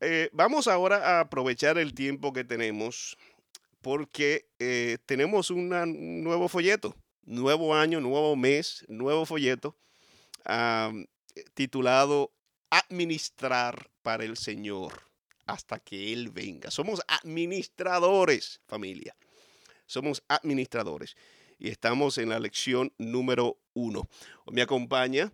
Eh, vamos ahora a aprovechar el tiempo que tenemos porque eh, tenemos un nuevo folleto, nuevo año, nuevo mes, nuevo folleto titulado Administrar para el Señor hasta que Él venga. Somos administradores, familia. Somos administradores. Y estamos en la lección número uno. Me acompaña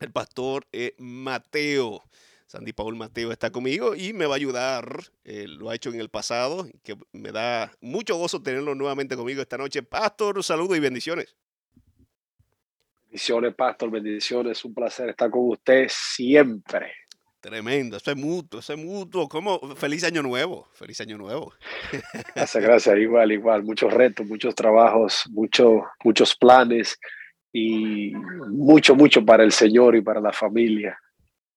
el pastor eh, Mateo. Sandy Paul Mateo está conmigo y me va a ayudar. Eh, lo ha hecho en el pasado, que me da mucho gozo tenerlo nuevamente conmigo esta noche. Pastor, saludos y bendiciones. Bendiciones, Pastor, bendiciones. Un placer estar con usted siempre. Tremendo, eso es mutuo, eso es mutuo. ¿Cómo? Feliz año nuevo, feliz año nuevo. Gracias, gracias, igual, igual. Muchos retos, muchos trabajos, muchos muchos planes y mucho, mucho para el Señor y para la familia.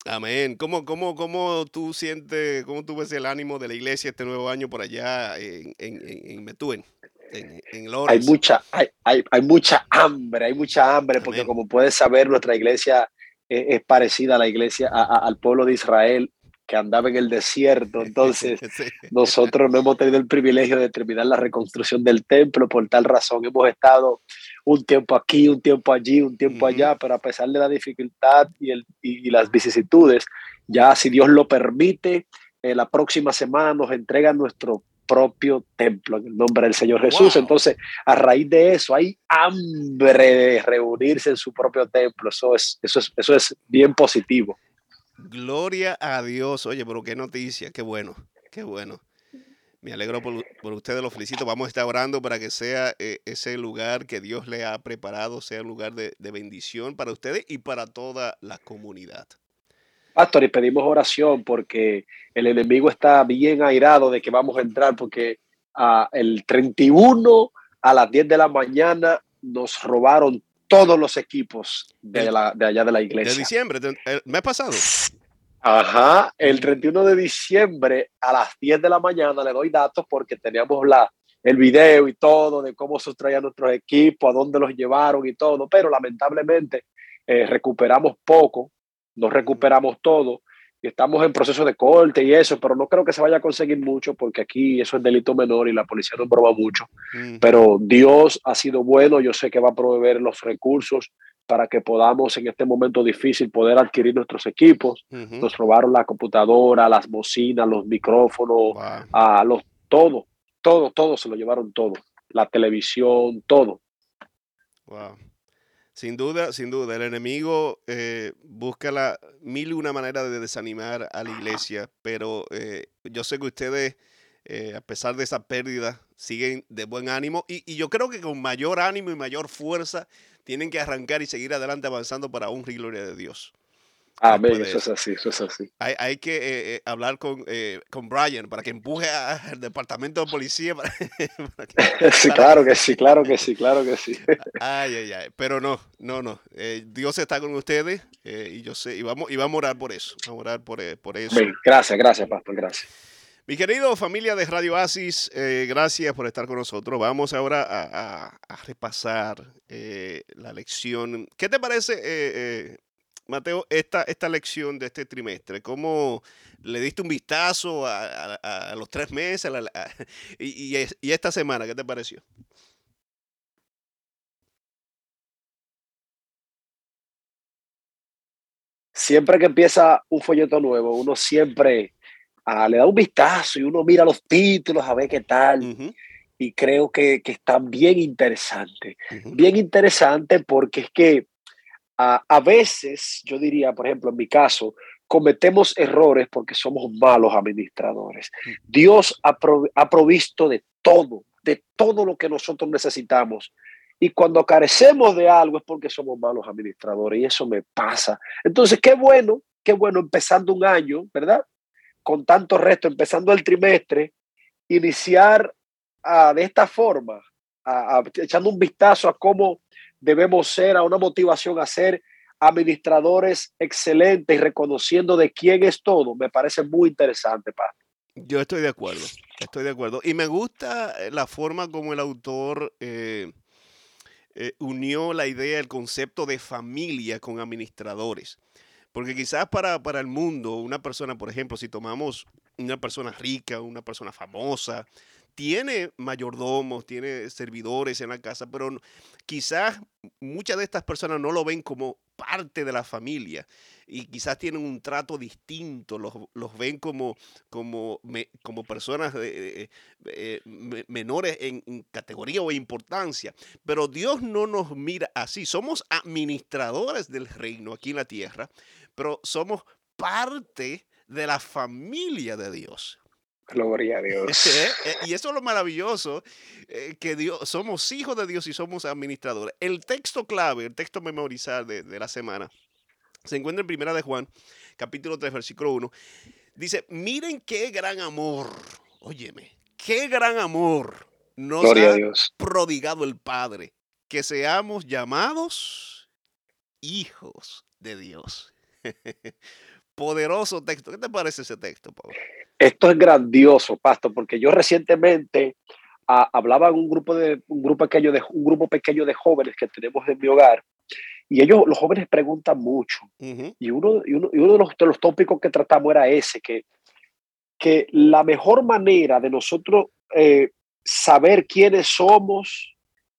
Amén. ¿Cómo, cómo, cómo tú sientes, cómo tú ves el ánimo de la iglesia este nuevo año por allá en, en, en? En, en hay mucha hay, hay, hay, mucha hambre hay mucha hambre porque como puedes saber nuestra iglesia es, parecida a la iglesia, al pueblo de Israel que andaba en el desierto. Entonces, nosotros no hemos tenido el privilegio de terminar la reconstrucción del templo. Por tal razón, hemos estado un tiempo aquí, un tiempo allí, un tiempo allá, pero a pesar de la dificultad y, el, y, las vicisitudes, ya si Dios lo permite, eh, la próxima semana nos entrega nuestro propio templo en el nombre del Señor Jesús. Entonces, a raíz de eso, hay hambre de reunirse en su propio templo. Eso es, eso es, eso es bien positivo. Gloria a Dios. Oye, pero qué noticia, qué bueno, qué bueno. Me alegro por, por ustedes, los felicito. Vamos a estar orando para que sea eh, ese lugar que Dios le ha preparado, sea un lugar de, de bendición para ustedes y para toda la comunidad. Pastor, y pedimos oración porque el enemigo está bien airado de que vamos a entrar porque uh, el 31 a las 10 de la mañana nos robaron todos los equipos de, la, de allá de la iglesia. De diciembre, el mes pasado. Ajá, el 31 de diciembre a las 10 de la mañana le doy datos porque teníamos la, el video y todo de cómo sustraían nuestros equipos, a dónde los llevaron y todo, pero lamentablemente eh, recuperamos poco no recuperamos todo y estamos en proceso de corte y eso, pero no creo que se vaya a conseguir mucho porque aquí eso es delito menor y la policía no prueba mucho. Pero Dios ha sido bueno, yo sé que va a proveer los recursos para que podamos en este momento difícil poder adquirir nuestros equipos. Nos robaron la computadora, las bocinas, los micrófonos, a los todo, todo, todo se lo llevaron todo, la televisión, todo. Wow. Sin duda, sin duda, el enemigo eh, busca la mil y una manera de desanimar a la iglesia, pero eh, yo sé que ustedes, eh, a pesar de esa pérdida, siguen de buen ánimo y, y, yo creo que con mayor ánimo y mayor fuerza tienen que arrancar y seguir adelante avanzando para un y gloria de Dios. Amén, eso es así, eso es así. Hay, hay que eh, eh, hablar con, eh, con Brian para que empuje al departamento de policía. Para, sí, claro que sí, claro que sí, claro que sí. Ay, ay, ay, pero no, no, no. Dios está con ustedes y yo sé, y vamos, y vamos a orar por eso, vamos a orar por, por eso. gracias, gracias, pastor, gracias. Mi querido familia de Radio Asis, gracias por estar con nosotros. Vamos ahora a, repasar la lección. ¿Qué te parece, Mateo, esta, esta lección de este trimestre? ¿Cómo le diste un vistazo a, los tres meses y, esta semana? ¿Qué te pareció? Siempre que empieza un folleto nuevo, uno siempre ah, le da un vistazo y uno mira los títulos a ver qué tal. Y creo que, que está bien interesante. Bien interesante porque es que a, veces, yo diría, por ejemplo, en mi caso, cometemos errores porque somos malos administradores. Dios ha, ha, provisto de todo, de todo lo que nosotros necesitamos. Y cuando carecemos de algo es porque somos malos administradores y eso me pasa. Entonces, qué bueno, qué bueno empezando un año, ¿verdad? Con tanto resto, empezando el trimestre, iniciar ah, de esta forma, echando un vistazo a cómo debemos ser, a una motivación a ser administradores excelentes y reconociendo de quién es todo, me parece muy interesante, Pablo. Yo estoy de acuerdo, estoy de acuerdo. Y me gusta eh, la forma como el autor eh, eh, unió la idea, el concepto de familia con administradores. Porque quizás para, para el mundo, una persona, por ejemplo, si tomamos una persona rica, una persona famosa, tiene mayordomos, tiene servidores en la casa, pero quizás muchas de estas personas no lo ven como parte de la familia y quizás tienen un trato distinto, los, ven como, como, como personas de, eh, menores en, en, categoría o importancia. Pero Dios no nos mira así, somos administradores del reino aquí en la tierra, pero somos parte de la familia de Dios. Gloria a Dios. Eh, eh, y eso es lo maravilloso, eh, que Dios, somos hijos de Dios y somos administradores. El texto clave, el texto memorizar de, la semana, se encuentra en Primera de Juan, capítulo 3, versículo 1. Dice, miren qué gran amor, óyeme, qué gran amor nos ha prodigado el Padre, que seamos llamados hijos de Dios. Poderoso texto. ¿Qué te parece ese texto, Pablo? Esto es grandioso, Pastor, porque yo recientemente hablaba en un grupo, de, un, grupo pequeño de, un grupo pequeño de jóvenes que tenemos en mi hogar y ellos, los jóvenes preguntan mucho. y, uno, y, uno, de, los, de los tópicos que tratamos era ese, que, que la mejor manera de nosotros eh, saber quiénes somos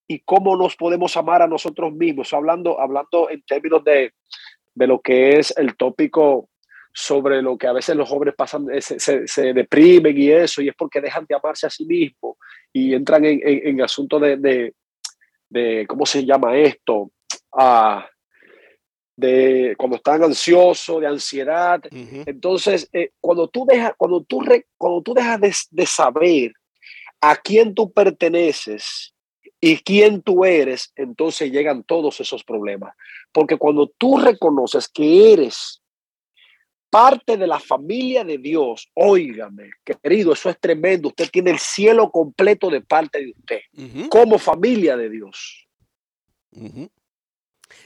y cómo nos podemos amar a nosotros mismos, hablando, hablando en términos de, de lo que es el tópico sobre lo que a veces los jóvenes pasan, eh, se, deprimen y eso, y es porque dejan de amarse a sí mismos y entran en, en, asuntos de, de, ¿cómo se llama esto? Ah, de cuando están ansiosos, de ansiedad. Entonces, eh, cuando tú dejas, cuando tú, cuando tú dejas de, de saber a quién tú perteneces y quién tú eres, entonces llegan todos esos problemas. Porque cuando tú reconoces que eres parte de la familia de Dios, óigame, querido, eso es tremendo. Usted tiene el cielo completo de parte de usted, como familia de Dios.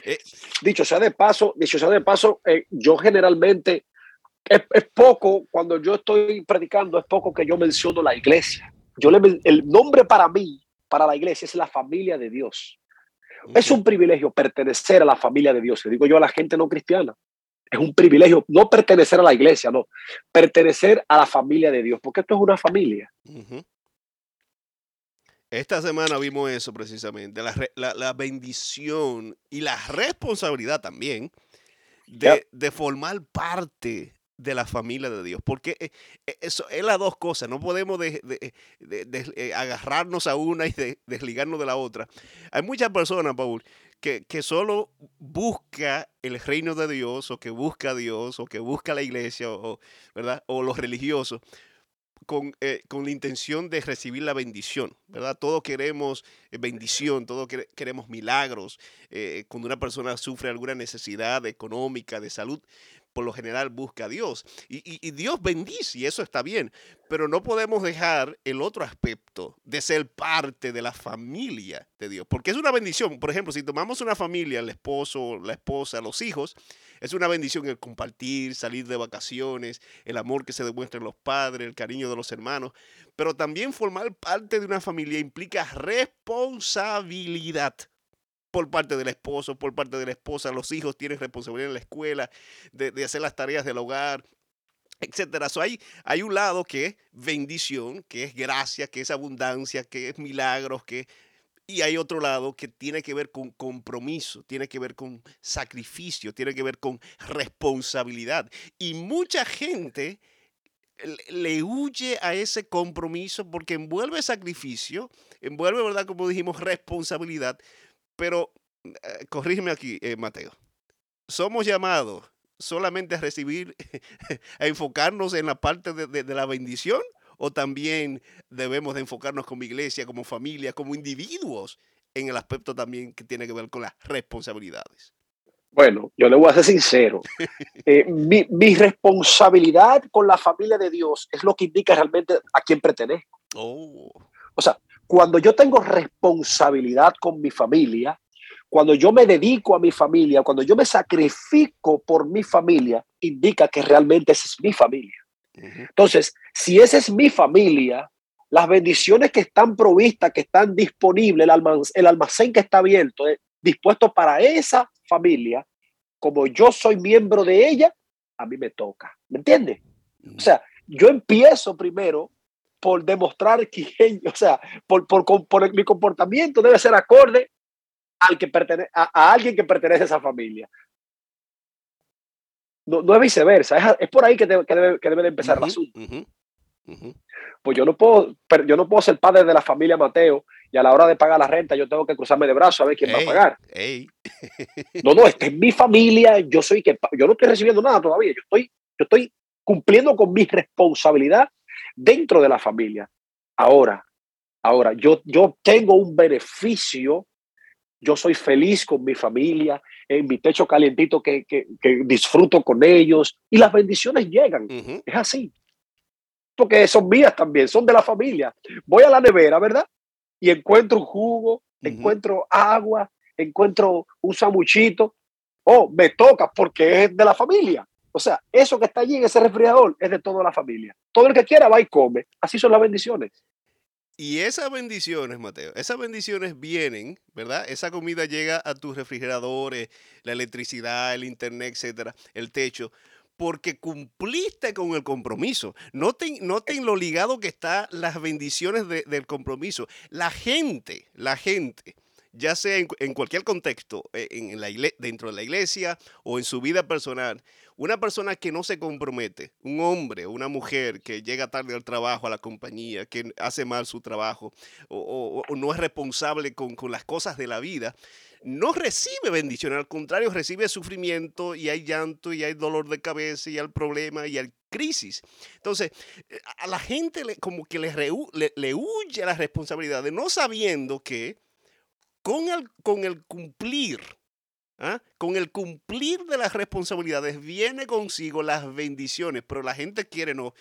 Eh, dicho sea de paso, dicho sea de paso, eh, yo generalmente es, poco cuando yo estoy predicando, es poco que yo menciono la iglesia. Yo le, el nombre para mí, para la iglesia, es la familia de Dios. Es un privilegio pertenecer a la familia de Dios. Le digo yo a la gente no cristiana es un privilegio no pertenecer a la iglesia, no, pertenecer a la familia de Dios, porque esto es una familia. Esta semana vimos eso precisamente, la, bendición y la responsabilidad también de, formar parte de la familia de Dios, porque eh, eh, eso es las dos cosas, no podemos de, eh, agarrarnos a una y desligarnos de la otra. Hay muchas personas, Paul, que, solo busca el reino de Dios o que busca a Dios o que busca la iglesia o, ¿verdad? o los religiosos con, con, la intención de recibir la bendición, ¿verdad? Todos queremos bendición, todos queremos milagros. Cuando una persona sufre alguna necesidad económica, de salud, por lo general busca a Dios. Y, Dios bendice y eso está bien, pero no podemos dejar el otro aspecto de ser parte de la familia de Dios, porque es una bendición. Por ejemplo, si tomamos una familia, el esposo, la esposa, los hijos, es una bendición el compartir, salir de vacaciones, el amor que se demuestra en los padres, el cariño de los hermanos, pero también formar parte de una familia implica responsabilidad por parte del esposo, por parte de la esposa, los hijos tienen responsabilidad en la escuela, de, hacer las tareas del hogar, etcétera. hay, hay un lado que es bendición, que es gracia, que es abundancia, que es milagros, que y hay otro lado que tiene que ver con compromiso, tiene que ver con sacrificio, tiene que ver con responsabilidad. Y mucha gente le huye a ese compromiso porque envuelve sacrificio, envuelve, ¿verdad? Como dijimos, responsabilidad, pero eh, corrígeme aquí, eh, Mateo. Somos llamados solamente a recibir, a enfocarnos en la parte de, la bendición o también debemos de enfocarnos como iglesia, como familia, como individuos en el aspecto también que tiene que ver con las responsabilidades. Bueno, yo le voy a ser sincero. Eh, mi, mi, responsabilidad con la familia de Dios es lo que indica realmente a quién pertenezco. Oh. O sea, cuando yo tengo responsabilidad con mi familia, cuando yo me dedico a mi familia, cuando yo me sacrifico por mi familia, indica que realmente esa es mi familia. Entonces, si esa es mi familia, las bendiciones que están provistas, que están disponibles, el almacén, que está abierto, eh, dispuesto para esa familia, como yo soy miembro de ella, a mí me toca. ¿Me entiendes? O sea, yo empiezo primero por demostrar que, o sea, por, por, por, mi comportamiento debe ser acorde al que pertenece, a, alguien que pertenece a esa familia. No, no es viceversa, es, por ahí que, debe, que, debe, de empezar el asunto. Pues yo no puedo, yo no puedo ser padre de la familia Mateo y a la hora de pagar la renta yo tengo que cruzarme de brazos a ver quién va a pagar. No, no, esta es mi familia, yo soy que yo no estoy recibiendo nada todavía, yo estoy, yo estoy cumpliendo con mi responsabilidad dentro de la familia. Ahora, ahora, yo, yo tengo un beneficio, yo soy feliz con mi familia, en mi techo calientito que, que, disfruto con ellos y las bendiciones llegan. Es así. Porque son mías también, son de la familia. Voy a la nevera, ¿verdad? Y encuentro un jugo, encuentro agua, encuentro un samuchito. Oh, me toca porque es de la familia. O sea, eso que está allí en ese refrigerador es de toda la familia. Todo el que quiera va y come. Así son las bendiciones. Y esas bendiciones, Mateo, esas bendiciones vienen, ¿verdad? Esa comida llega a tus refrigeradores, la electricidad, el internet, etcétera, el techo, porque cumpliste con el compromiso. Noten, noten lo ligado que están las bendiciones del compromiso. La gente, la gente ya sea en, cualquier contexto, eh, dentro de la iglesia o en su vida personal, una persona que no se compromete, un hombre o una mujer que llega tarde al trabajo, a la compañía, que hace mal su trabajo o, no es responsable con, las cosas de la vida, no recibe bendición, al contrario, recibe sufrimiento y hay llanto y hay dolor de cabeza y hay problema y hay crisis. Entonces, eh, a la gente como que le, le huye la responsabilidad de no sabiendo que con el, con el cumplir, ¿ah? con el cumplir de las responsabilidades viene consigo las bendiciones, pero la gente quiere no,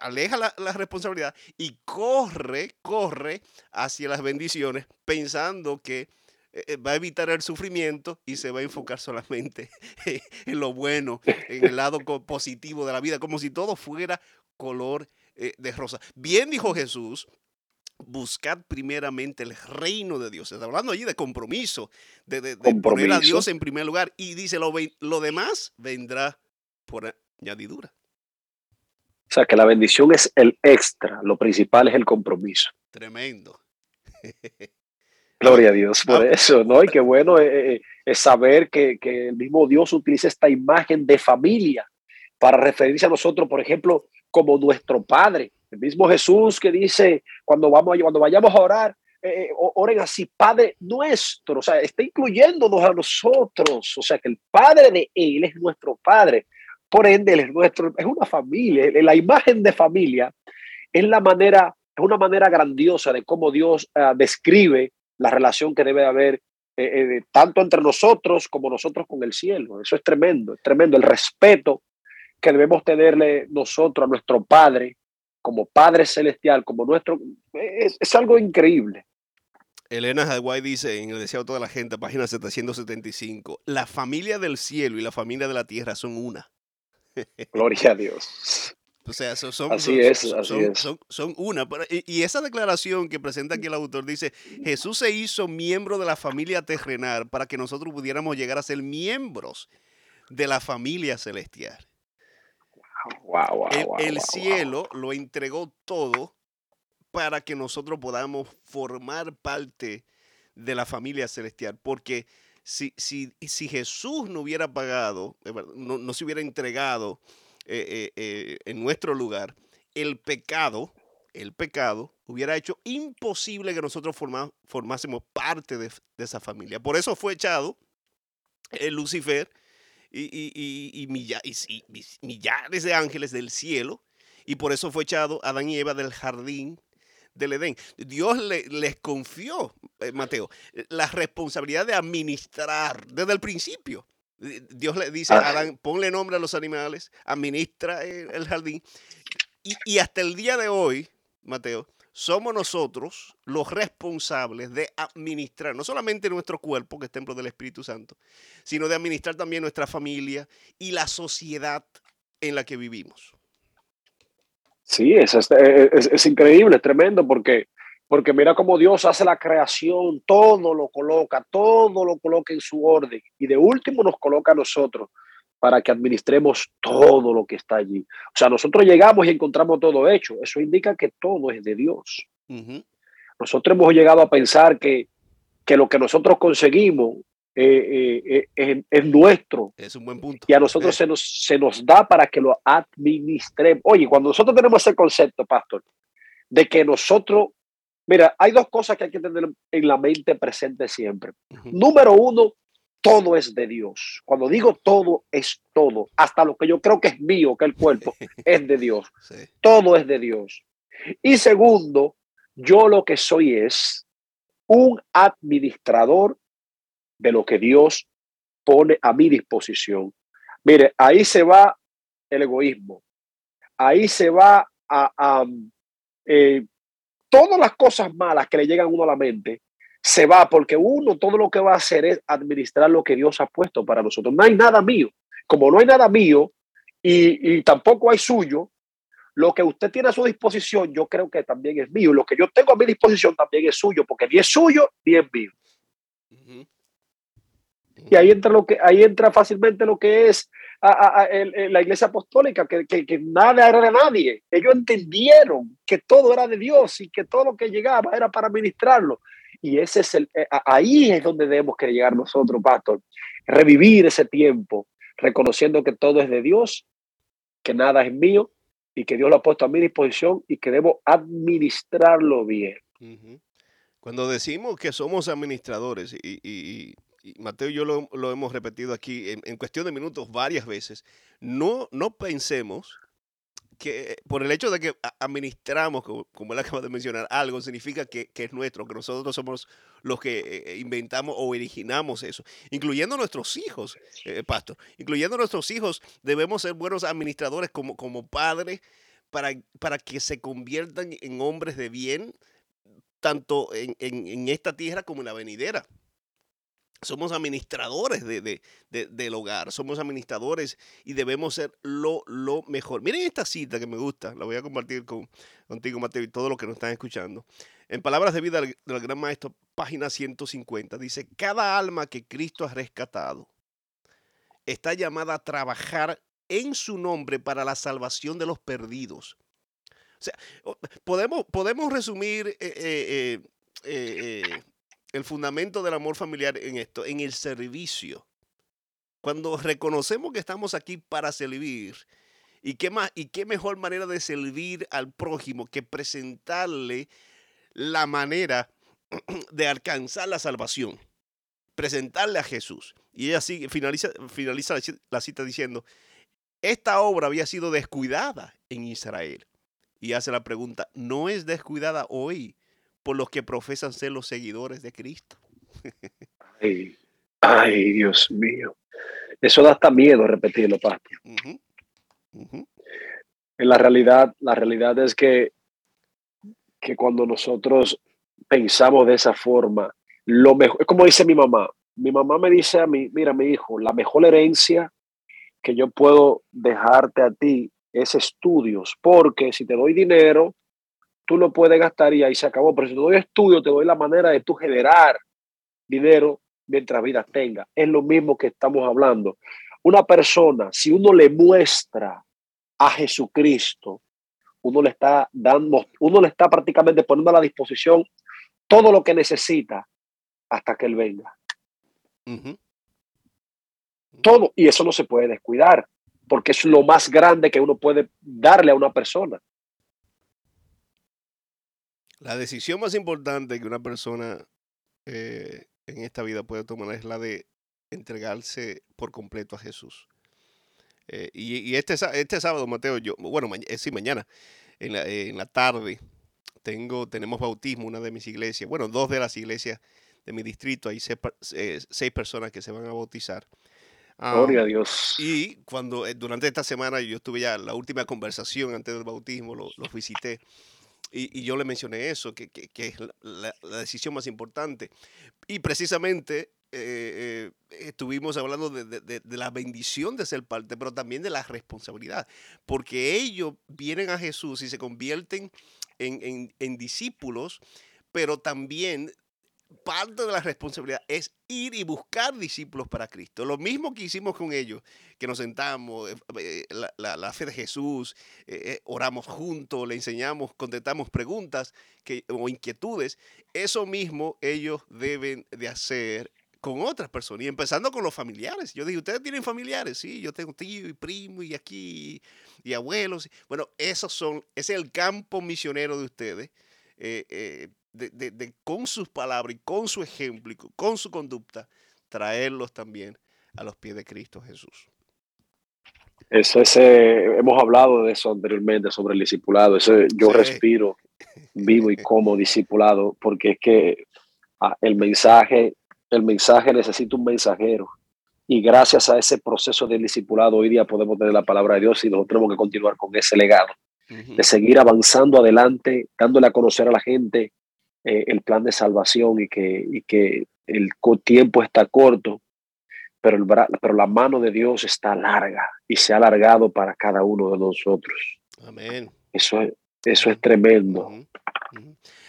aleja la, responsabilidad y corre, corre hacia las bendiciones pensando que eh, eh, va a evitar el sufrimiento y se va a enfocar solamente en lo bueno, en el lado positivo de la vida, como si todo fuera color eh, de rosa. Bien dijo Jesús buscad primeramente el reino de Dios. Está hablando allí de compromiso, de, poner a Dios en primer lugar. Y dice, lo, lo demás vendrá por añadidura. O sea, que la bendición es el extra, lo principal es el compromiso. Tremendo. Gloria a Dios por ah, eso, ¿no? Y qué bueno eh, eh, es, saber que, que, el mismo Dios utiliza esta imagen de familia para referirse a nosotros, por ejemplo, como nuestro Padre. El mismo Jesús que dice, cuando, vamos, cuando vayamos a orar, eh, eh, oren así, Padre nuestro, o sea, está incluyéndonos a nosotros, o sea, que el Padre de Él es nuestro Padre, por ende Él es nuestro, es una familia, la imagen de familia es la manera, es una manera grandiosa de cómo Dios ah, describe la relación que debe haber eh, tanto entre nosotros como nosotros con el cielo. Eso es tremendo, es tremendo. El respeto que debemos tenerle nosotros a nuestro Padre como Padre Celestial, como nuestro, es, algo increíble. Elena Hawaii dice en el Deseo de toda la gente, página 775, la familia del cielo y la familia de la tierra son una. Gloria a Dios. O sea, son, así es, son, son, una. Y, esa declaración que presenta aquí el autor dice, Jesús se hizo miembro de la familia terrenal para que nosotros pudiéramos llegar a ser miembros de la familia celestial el, cielo lo entregó todo para que nosotros podamos formar parte de la familia celestial. Porque si, si, si Jesús no hubiera pagado, no, se hubiera entregado eh, eh, eh, en nuestro lugar, el pecado, el pecado hubiera hecho imposible que nosotros formásemos parte de, de, esa familia. Por eso fue echado el Lucifer y, y, y, millares de ángeles del cielo. Y por eso fue echado Adán y Eva del jardín del Edén. Dios les confió, eh, Mateo, la responsabilidad de administrar desde el principio. Dios le dice a. Adán, ponle nombre a los animales, administra el, jardín. Y, y, hasta el día de hoy, Mateo, somos nosotros los responsables de administrar no solamente nuestro cuerpo, que es templo del Espíritu Santo, sino de administrar también nuestra familia y la sociedad en la que vivimos. Sí, es, es, increíble, es tremendo, porque, porque mira cómo Dios hace la creación, todo lo coloca, todo lo coloca en su orden, y de último nos coloca a nosotros para que administremos todo lo que está allí. O sea, nosotros llegamos y encontramos todo hecho. Eso indica que todo es de Dios. Nosotros hemos llegado a pensar que, que lo que nosotros conseguimos eh, eh, eh, es, nuestro. Es un buen punto. Y a nosotros se, nos, se nos da para que lo administremos. Oye, cuando nosotros tenemos ese concepto, pastor, de que nosotros, mira, hay dos cosas que hay que tener en la mente presente siempre. Número uno, todo es de Dios. Cuando digo todo, es todo. Hasta lo que yo creo que es mío, que el cuerpo, es de Dios. Todo es de Dios. Y segundo, yo lo que soy es un administrador de lo que Dios pone a mi disposición. Mire, ahí se va el egoísmo. Ahí se va a, eh, todas las cosas malas que le llegan a uno a la mente se va porque uno todo lo que va a hacer es administrar lo que Dios ha puesto para nosotros. No hay nada mío. Como no hay nada mío y, tampoco hay suyo, lo que usted tiene a su disposición yo creo que también es mío. Lo que yo tengo a mi disposición también es suyo, porque ni es suyo ni es mío. Y ahí entra, lo que, ahí entra fácilmente lo que es la iglesia apostólica, que, que, nada era de nadie. Ellos entendieron que todo era de Dios y que todo lo que llegaba era para ministrarlo. Y ese es el, eh, ahí es donde debemos que llegar nosotros, pastor. Revivir ese tiempo, reconociendo que todo es de Dios, que nada es mío y que Dios lo ha puesto a mi disposición y que debo administrarlo bien. Cuando decimos que somos administradores, y, Mateo y yo lo, hemos repetido aquí en, en, cuestión de minutos varias veces, no, no pensemos que por el hecho de que administramos, como, él acaba de mencionar, algo, significa que, es nuestro, que nosotros somos los que eh, inventamos o originamos eso, incluyendo nuestros hijos, eh, pastor, incluyendo nuestros hijos, debemos ser buenos administradores como, como padres para, para que se conviertan en hombres de bien, tanto en, en esta tierra como en la venidera somos administradores de, del hogar, somos administradores y debemos ser lo, lo, mejor. Miren esta cita que me gusta, la voy a compartir con, contigo, Mateo, y todos los que nos están escuchando. En Palabras de Vida del, Gran Maestro, página 150, dice, cada alma que Cristo ha rescatado está llamada a trabajar en su nombre para la salvación de los perdidos. O sea, podemos, podemos resumir eh, eh, eh, el fundamento del amor familiar en esto, en el servicio. Cuando reconocemos que estamos aquí para servir, ¿y qué, más, y qué mejor manera de servir al prójimo que presentarle la manera de alcanzar la salvación? Presentarle a Jesús. Y ella así finaliza, finaliza la cita diciendo, esta obra había sido descuidada en Israel. Y hace la pregunta, ¿no es descuidada hoy por los que profesan ser los seguidores de Cristo. ay, Dios mío. Eso da hasta miedo repetirlo, Pastor. En la realidad, la realidad es que, que cuando nosotros pensamos de esa forma, lo mejor, es como dice mi mamá, mi mamá me dice a mí, mira mi hijo, la mejor herencia que yo puedo dejarte a ti es estudios, porque si te doy dinero, tú lo puedes gastar y ahí se acabó. Pero si te doy estudio, te doy la manera de tú generar dinero mientras vida tenga. Es lo mismo que estamos hablando. Una persona, si uno le muestra a Jesucristo, uno le está dando, uno le está prácticamente poniendo a la disposición todo lo que necesita hasta que Él venga. Todo. Y eso no se puede descuidar, porque es lo más grande que uno puede darle a una persona. La decisión más importante que una persona eh, en esta vida puede tomar es la de entregarse por completo a Jesús. Eh, y, este, este sábado, Mateo, yo, bueno, eh, sí, mañana, en la, en la tarde, tengo, tenemos bautismo, una de mis iglesias, bueno, dos de las iglesias de mi distrito, hay seis, personas que se van a bautizar. Gloria a Dios. Y cuando durante esta semana yo estuve ya la última conversación antes del bautismo, los visité. Y, yo le mencioné eso, que, es la, decisión más importante. Y precisamente eh, estuvimos hablando de, la bendición de ser parte, pero también de la responsabilidad, porque ellos vienen a Jesús y se convierten en, en discípulos, pero también parte de la responsabilidad es ir y buscar discípulos para Cristo. Lo mismo que hicimos con ellos, que nos sentamos, eh, eh, la, fe de Jesús, eh, oramos juntos, le enseñamos, contestamos preguntas que, o inquietudes. Eso mismo ellos deben de hacer con otras personas y empezando con los familiares. Yo dije, ¿ustedes tienen familiares? Sí, yo tengo tío y primo y aquí y abuelos. Bueno, esos son, ese es el campo misionero de ustedes de, con sus palabras y con su ejemplo y con su conducta, traerlos también a los pies de Cristo Jesús. Eso es, hemos hablado de eso anteriormente sobre el discipulado. Eso yo respiro vivo y como discipulado, porque es que ah, el mensaje, el mensaje necesita un mensajero. Y gracias a ese proceso del discipulado, hoy día podemos tener la palabra de Dios y nosotros tenemos que continuar con ese legado, de seguir avanzando adelante, dándole a conocer a la gente eh, el plan de salvación y que, y que el tiempo está corto, pero, el, pero la mano de Dios está larga y se ha alargado para cada uno de nosotros. Amén. Eso es, eso es tremendo.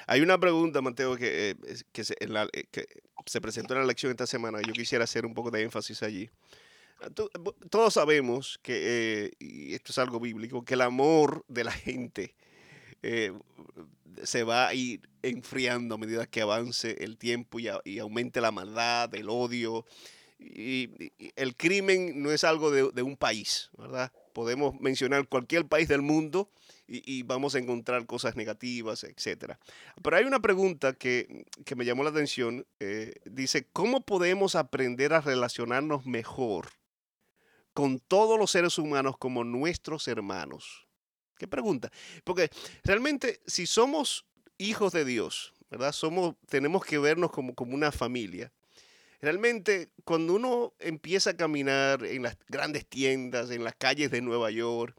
Hay una pregunta, Mateo, que, eh, que, se, eh, que se presentó en la lección esta semana. Yo quisiera hacer un poco de énfasis allí. Todos sabemos que, y esto es algo bíblico, que el amor de la gente eh, se va a ir enfriando a medida que avance el tiempo y, aumente la maldad, el odio. Y, el crimen no es algo de, un país, ¿verdad? Podemos mencionar cualquier país del mundo y, vamos a encontrar cosas negativas, etc. Pero hay una pregunta que, me llamó la atención. Eh, dice, ¿cómo podemos aprender a relacionarnos mejor con todos los seres humanos como nuestros hermanos? ¿Qué pregunta? Porque realmente si somos hijos de Dios, ¿verdad? Somos, tenemos que vernos como, como una familia. Realmente cuando uno empieza a caminar en las grandes tiendas, en las calles de Nueva York,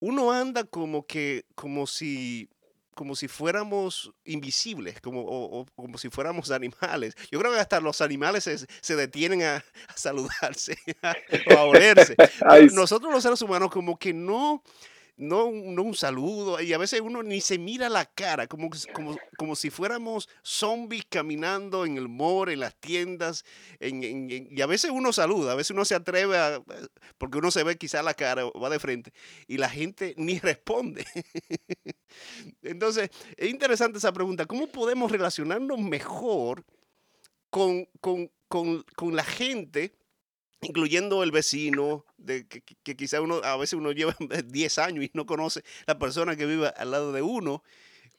uno anda como que, como si, como si fuéramos invisibles, como, o, como si fuéramos animales. Yo creo que hasta los animales se, detienen a, saludarse o a olerse. Nosotros los seres humanos como que no, no, un saludo, y a veces uno ni se mira la cara, como, como, como si fuéramos zombies caminando en el mall, en las tiendas, y a veces uno saluda, a veces uno se atreve a, porque uno se ve quizá la cara, va de frente, y la gente ni responde. Entonces, es interesante esa pregunta, ¿cómo podemos relacionarnos mejor con, con, con, con la gente? Incluyendo el vecino, de que, que, quizá uno, a veces uno lleva 10 años y no conoce la persona que vive al lado de uno.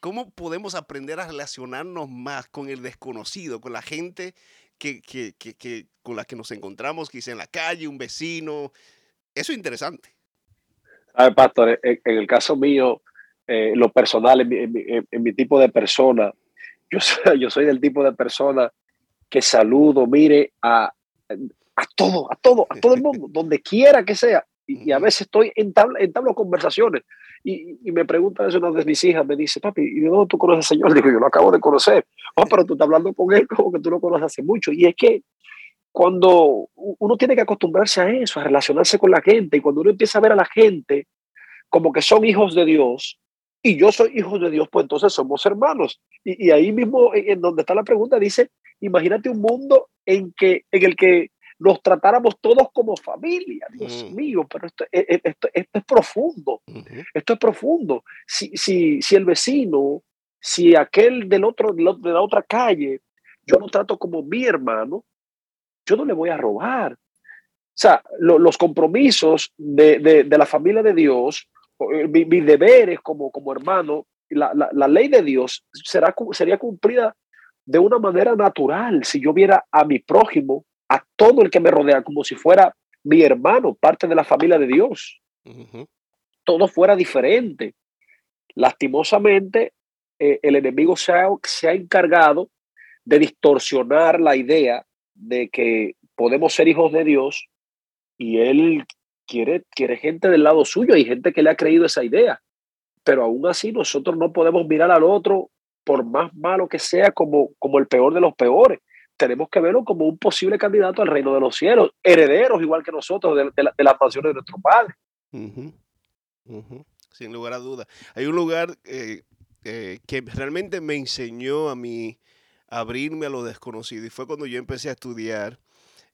¿Cómo podemos aprender a relacionarnos más con el desconocido, con la gente que, que, con la que nos encontramos, quizá en la calle, un vecino? Eso es interesante. A ver, pastor, en, el caso mío, eh, lo personal, en mi, tipo de persona, yo soy, yo soy del tipo de persona que saludo, mire, a, a todo, a todo, a todo el mundo, donde quiera que sea. Y, a veces estoy en tabla, en conversaciones y, y, me pregunta eso una de mis hijas, me dice, papi, ¿y de dónde tú conoces al Señor? Digo, yo lo acabo de conocer. Oh, pero tú estás hablando con él como que tú lo conoces hace mucho. Y es que cuando uno tiene que acostumbrarse a eso, a relacionarse con la gente, y cuando uno empieza a ver a la gente como que son hijos de Dios, y yo soy hijo de Dios, pues entonces somos hermanos. Y, y ahí mismo, en donde está la pregunta, dice, imagínate un mundo en, que, en el que nos tratáramos todos como familia. Dios mm. mío, pero esto, e, e, esto, esto es profundo. Esto es profundo. Si, si, si el vecino, si aquel del otro, de la otra calle, yo lo trato como mi hermano, yo no le voy a robar. O sea, los compromisos de, de, de, la familia de Dios, eh, mis deberes como, como hermano, la, la, la, ley de Dios será, sería cumplida de una manera natural si yo viera a mi prójimo a todo el que me rodea como si fuera mi hermano, parte de la familia de Dios. Todo fuera diferente. Lastimosamente, eh, el enemigo se ha, se ha encargado de distorsionar la idea de que podemos ser hijos de Dios y él quiere, quiere gente del lado suyo, hay gente que le ha creído esa idea, pero aún así nosotros no podemos mirar al otro por más malo que sea como, como el peor de los peores tenemos que verlo como un posible candidato al reino de los cielos, herederos igual que nosotros de, las naciones de nuestro Padre. Sin lugar a dudas. Hay un lugar eh, eh, que realmente me enseñó a mí abrirme a lo desconocido y fue cuando yo empecé a estudiar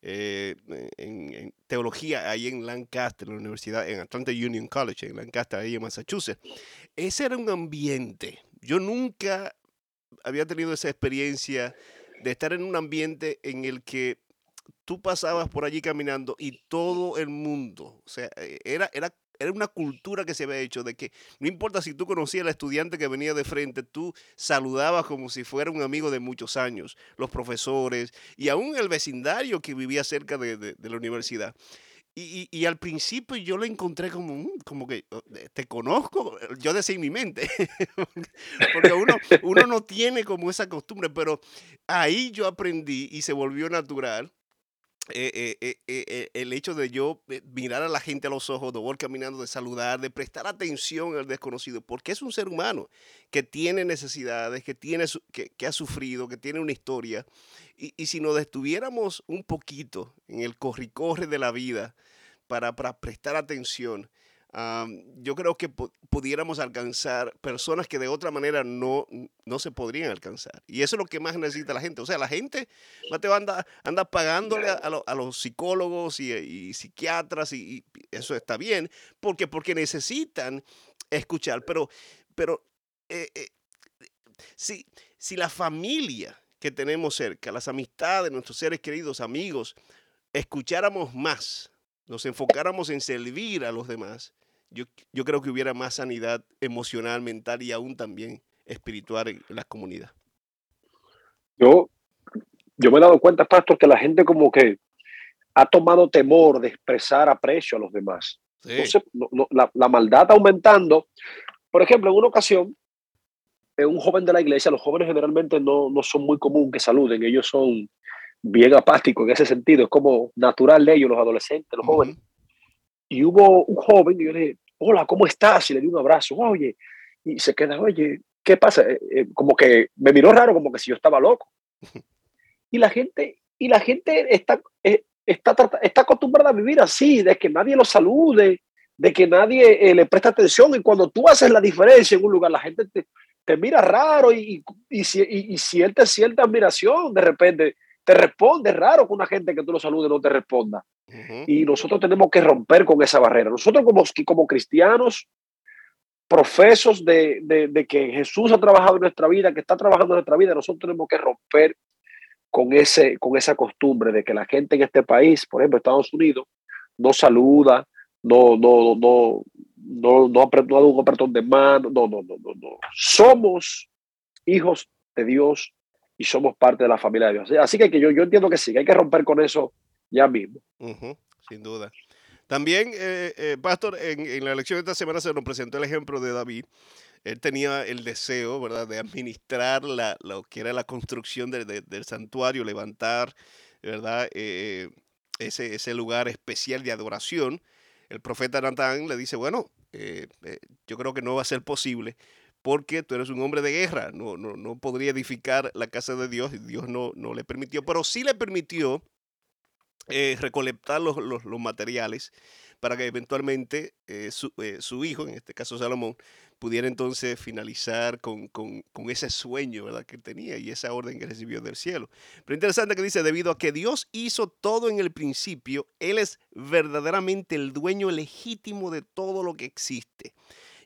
eh, en, teología ahí en Lancaster, en la universidad, en Atlanta Union College, en Lancaster, ahí en Massachusetts. Ese era un ambiente. Yo nunca había tenido esa experiencia de estar en un ambiente en el que tú pasabas por allí caminando y todo el mundo, o sea, e, era, era, era una cultura que se había hecho de que no importa si tú conocías al estudiante que venía de frente, tú saludabas como si fuera un amigo de muchos años, los profesores y aún el vecindario que vivía cerca de la universidad. Y, al principio yo lo encontré como, mm, como que oh, te conozco, yo decía mi mente, porque uno, uno no tiene como esa costumbre, pero ahí yo aprendí y se volvió natural eh, eh, eh, el hecho de yo mirar a la gente a los ojos, de volver caminando, de saludar, de prestar atención al desconocido, porque es un ser humano que tiene necesidades, que, tiene, que, ha sufrido, que tiene una historia y, si nos detuviéramos un poquito en el corre-corre de la vida para, prestar atención, yo creo que pudiéramos alcanzar personas que de otra manera no, no se podrían alcanzar. Y eso es lo que más necesita la gente. O sea, la gente Mateo, anda, anda pagándole a, los psicólogos y, psiquiatras y, eso está bien, porque, porque necesitan escuchar. Pero, pero eh, eh, si, si la familia que tenemos cerca, las amistades, nuestros seres queridos, amigos, escucháramos más, nos enfocáramos en servir a los demás, yo, yo creo que hubiera más sanidad emocional, mental y aún también espiritual en, la comunidad. Yo, yo me he dado cuenta, Pastor, que la gente como que ha tomado temor de expresar aprecio a los demás. Entonces, la, la, maldad aumentando. Por ejemplo, en una ocasión, un joven de la iglesia, los jóvenes generalmente no, no son muy común que saluden, ellos son bien apáticos en ese sentido, es como natural de ellos, los adolescentes, los jóvenes. Y hubo un joven y yo le dije, hola, ¿cómo estás? Y le di un abrazo, oye, y se queda, oye, ¿qué pasa? Eh, eh, como que me miró raro, como que si yo estaba loco. Y la gente, y la gente está, eh, está, está acostumbrada a vivir así, de que nadie lo salude, de que nadie le presta atención. Y cuando tú haces la diferencia en un lugar, la gente te, te mira raro y, y, si, y, siente cierta admiración, de repente te responde raro que una gente que tú lo saludes no te responda. Y nosotros tenemos que romper con esa barrera. Nosotros como, como cristianos, profesos de, de, de, que Jesús ha trabajado en nuestra vida, que está trabajando en nuestra vida, nosotros tenemos que romper con, ese, con esa costumbre de que la gente en este país, por ejemplo, Estados Unidos, no saluda, no, no, no, no, no, no de mano, no, no, no, no, no. Somos hijos de Dios y somos parte de la familia de Dios. Así que yo, yo entiendo que sí, que hay que romper con eso ya mismo. sin duda. También, eh, eh, Pastor, en, la elección de esta semana se nos presentó el ejemplo de David. Él tenía el deseo, ¿verdad?, de administrar la, lo que era la construcción del santuario, levantar, ¿verdad?, eh, ese, ese lugar especial de adoración el profeta Natán le dice, bueno, eh, yo creo que no va a ser posible porque tú eres un hombre de guerra, no, no, no podría edificar la casa de Dios, Dios no, no le permitió, pero sí le permitió eh, recolectar los, los, materiales para que eventualmente su, su, hijo, en este caso Salomón, pudiera entonces finalizar con, ese sueño ¿verdad? que tenía y esa orden que recibió del cielo. Pero interesante que dice, debido a que Dios hizo todo en el principio, Él es verdaderamente el dueño legítimo de todo lo que existe,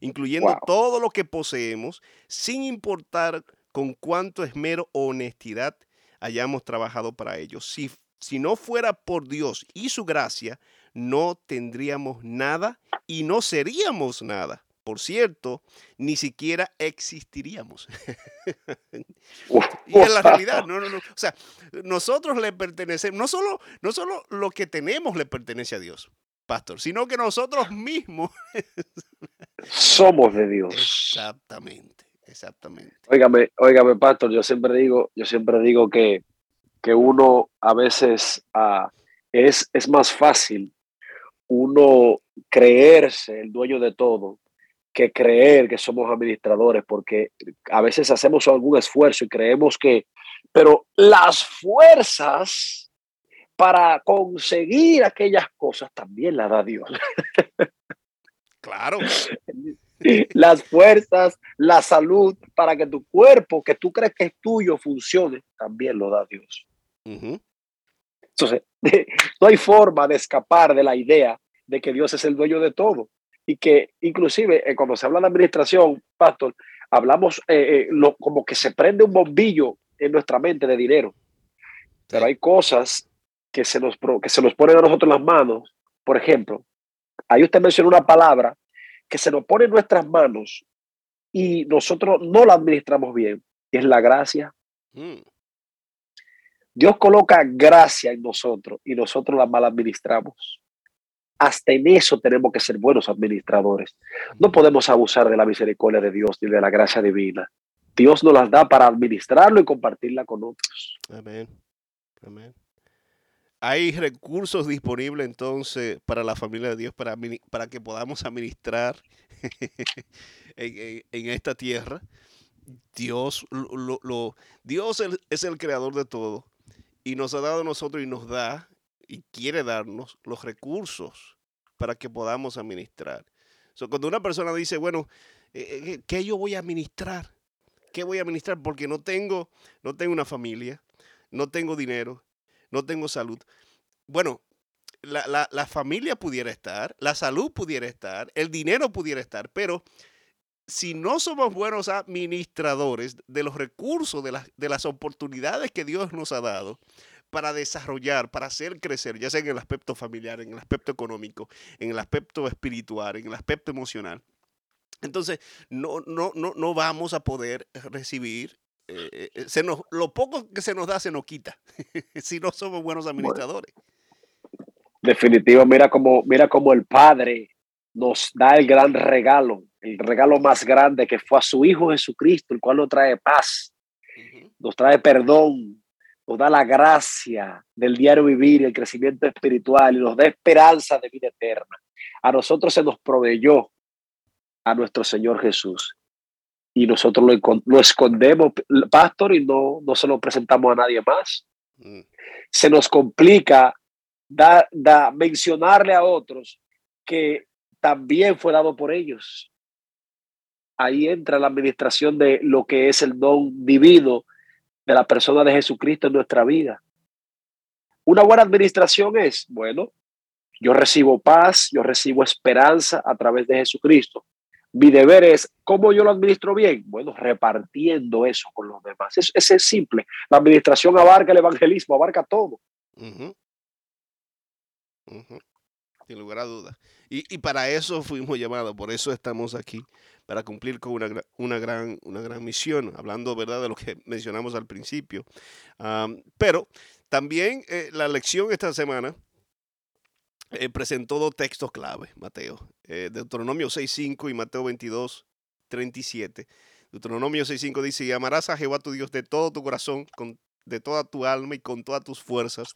incluyendo todo lo que poseemos, sin importar con cuánto esmero o honestidad hayamos trabajado para ello. Si, si no fuera por Dios y su gracia, no tendríamos nada y no seríamos nada por cierto, ni siquiera existiríamos. y en la realidad, no, no, no. O sea, nosotros le pertenecemos, no solo, no solo lo que tenemos le pertenece a Dios, pastor, sino que nosotros mismos somos de Dios. Exactamente, exactamente. Óigame, óigame, pastor, yo siempre digo, yo siempre digo que, que uno a veces ah, es, es más fácil uno creerse el dueño de todo que creer que somos administradores, porque a veces hacemos algún esfuerzo y creemos que Pero las fuerzas para conseguir aquellas cosas también las da Dios. Claro. Las fuerzas, la salud para que tu cuerpo, que tú crees que es tuyo, funcione, también lo da Dios. Entonces, no hay forma de escapar de la idea de que Dios es el dueño de todo y que inclusive eh, cuando se habla de administración, pastor, hablamos eh, eh, como que se prende un bombillo en nuestra mente de dinero. Pero hay cosas que se nos, que se nos ponen a nosotros en las manos. Por ejemplo, ahí usted mencionó una palabra que se nos pone en nuestras manos y nosotros no la administramos bien, es la gracia. Mm. Dios coloca gracia en nosotros y nosotros la mal administramos. Hasta en eso tenemos que ser buenos administradores. No podemos abusar de la misericordia de Dios ni de la gracia divina. Dios nos las da para administrarlo y compartirla con otros. Amén. Amén. Hay recursos disponibles entonces para la familia de Dios para, para que podamos administrar en, esta tierra. Dios, lo, Dios es el creador de todo y nos ha dado a nosotros y nos da y quiere darnos los recursos para que podamos administrar. cuando una persona dice, bueno, eh, eh, ¿qué yo voy a administrar? ¿Qué voy a administrar? Porque no tengo, no tengo una familia, no tengo dinero, no tengo salud. Bueno, la, la, familia pudiera estar, la salud pudiera estar, el dinero pudiera estar, pero si no somos buenos administradores de los recursos, de las, de las oportunidades que Dios nos ha dado, para desarrollar, para hacer crecer, ya sea en el aspecto familiar, en el aspecto económico, en el aspecto espiritual, en el aspecto emocional. Entonces, no, no, no, no vamos a poder recibir, eh, eh, se nos, lo poco que se nos da se nos quita, si no somos buenos administradores. definitivo, mira como, mira como el Padre nos da el gran regalo, el regalo más grande que fue a su Hijo Jesucristo, el cual nos trae paz, nos trae perdón, nos da la gracia del diario vivir, el crecimiento espiritual y nos da esperanza de vida eterna. A nosotros se nos proveyó a nuestro Señor Jesús y nosotros lo, escondemos, pastor, y no, no se lo presentamos a nadie más. Mm. Se nos complica da, da, mencionarle a otros que también fue dado por ellos. Ahí entra la administración de lo que es el don divino de la persona de Jesucristo en nuestra vida. Una buena administración es, bueno, yo recibo paz, yo recibo esperanza a través de Jesucristo. Mi deber es, ¿cómo yo lo administro bien? Bueno, repartiendo eso con los demás. Eso, es simple. La administración abarca el evangelismo, abarca todo. Sin lugar a dudas. Y, y, para eso fuimos llamados, por eso estamos aquí, para cumplir con una, una, gran, una gran misión, hablando ¿verdad? de lo que mencionamos al principio. pero también eh, la lección esta semana eh, presentó dos textos clave, Mateo, eh, Deuteronomio 6.5 y Mateo 22.37. Deuteronomio 6.5 dice, y amarás a Jehová tu Dios de todo tu corazón, con, de toda tu alma y con todas tus fuerzas